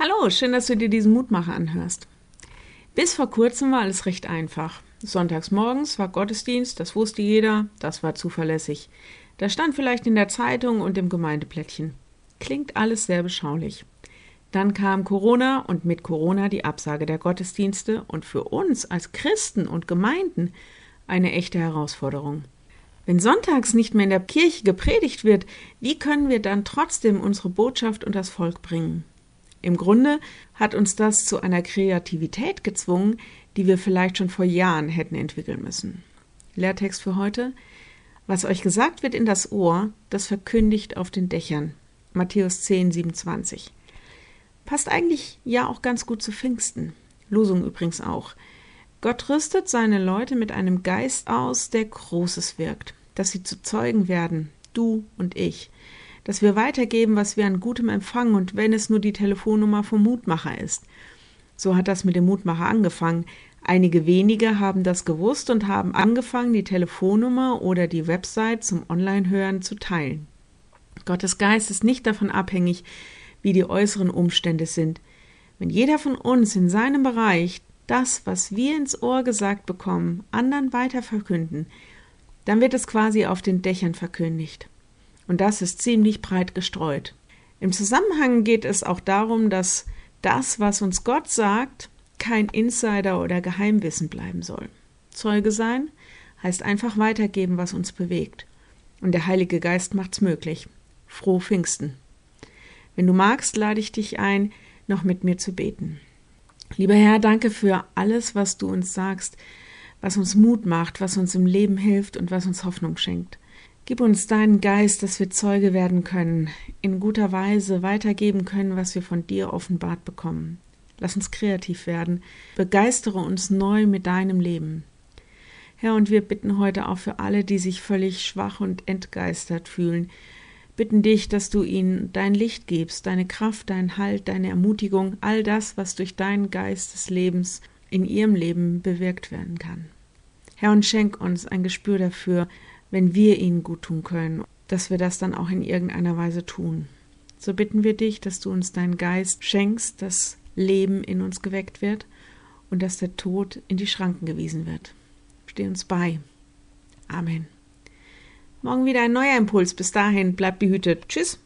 Hallo, schön, dass du dir diesen Mutmacher anhörst. Bis vor kurzem war alles recht einfach. Sonntags morgens war Gottesdienst, das wusste jeder, das war zuverlässig. Das stand vielleicht in der Zeitung und im Gemeindeplättchen. Klingt alles sehr beschaulich. Dann kam Corona und mit Corona die Absage der Gottesdienste und für uns als Christen und Gemeinden eine echte Herausforderung. Wenn sonntags nicht mehr in der Kirche gepredigt wird, wie können wir dann trotzdem unsere Botschaft und das Volk bringen? Im Grunde hat uns das zu einer Kreativität gezwungen, die wir vielleicht schon vor Jahren hätten entwickeln müssen. Lehrtext für heute. Was euch gesagt wird in das Ohr, das verkündigt auf den Dächern. Matthäus 10, 27. Passt eigentlich ja auch ganz gut zu Pfingsten. Losung übrigens auch. Gott rüstet seine Leute mit einem Geist aus, der Großes wirkt, dass sie zu Zeugen werden, du und ich dass wir weitergeben, was wir an Gutem empfangen und wenn es nur die Telefonnummer vom Mutmacher ist. So hat das mit dem Mutmacher angefangen. Einige wenige haben das gewusst und haben angefangen, die Telefonnummer oder die Website zum Online-Hören zu teilen. Gottes Geist ist nicht davon abhängig, wie die äußeren Umstände sind. Wenn jeder von uns in seinem Bereich das, was wir ins Ohr gesagt bekommen, anderen weiter verkünden, dann wird es quasi auf den Dächern verkündigt. Und das ist ziemlich breit gestreut. Im Zusammenhang geht es auch darum, dass das, was uns Gott sagt, kein Insider oder Geheimwissen bleiben soll. Zeuge sein heißt einfach weitergeben, was uns bewegt. Und der Heilige Geist macht's möglich. Froh Pfingsten. Wenn du magst, lade ich dich ein, noch mit mir zu beten. Lieber Herr, danke für alles, was du uns sagst, was uns Mut macht, was uns im Leben hilft und was uns Hoffnung schenkt. Gib uns deinen Geist, dass wir Zeuge werden können, in guter Weise weitergeben können, was wir von dir offenbart bekommen. Lass uns kreativ werden, begeistere uns neu mit deinem Leben. Herr, und wir bitten heute auch für alle, die sich völlig schwach und entgeistert fühlen, bitten dich, dass du ihnen dein Licht gibst, deine Kraft, dein Halt, deine Ermutigung, all das, was durch deinen Geist des Lebens in ihrem Leben bewirkt werden kann. Herr, und schenk uns ein Gespür dafür, wenn wir ihnen gut tun können, dass wir das dann auch in irgendeiner Weise tun. So bitten wir dich, dass du uns deinen Geist schenkst, dass Leben in uns geweckt wird und dass der Tod in die Schranken gewiesen wird. Steh uns bei. Amen. Morgen wieder ein neuer Impuls. Bis dahin, bleibt behütet. Tschüss.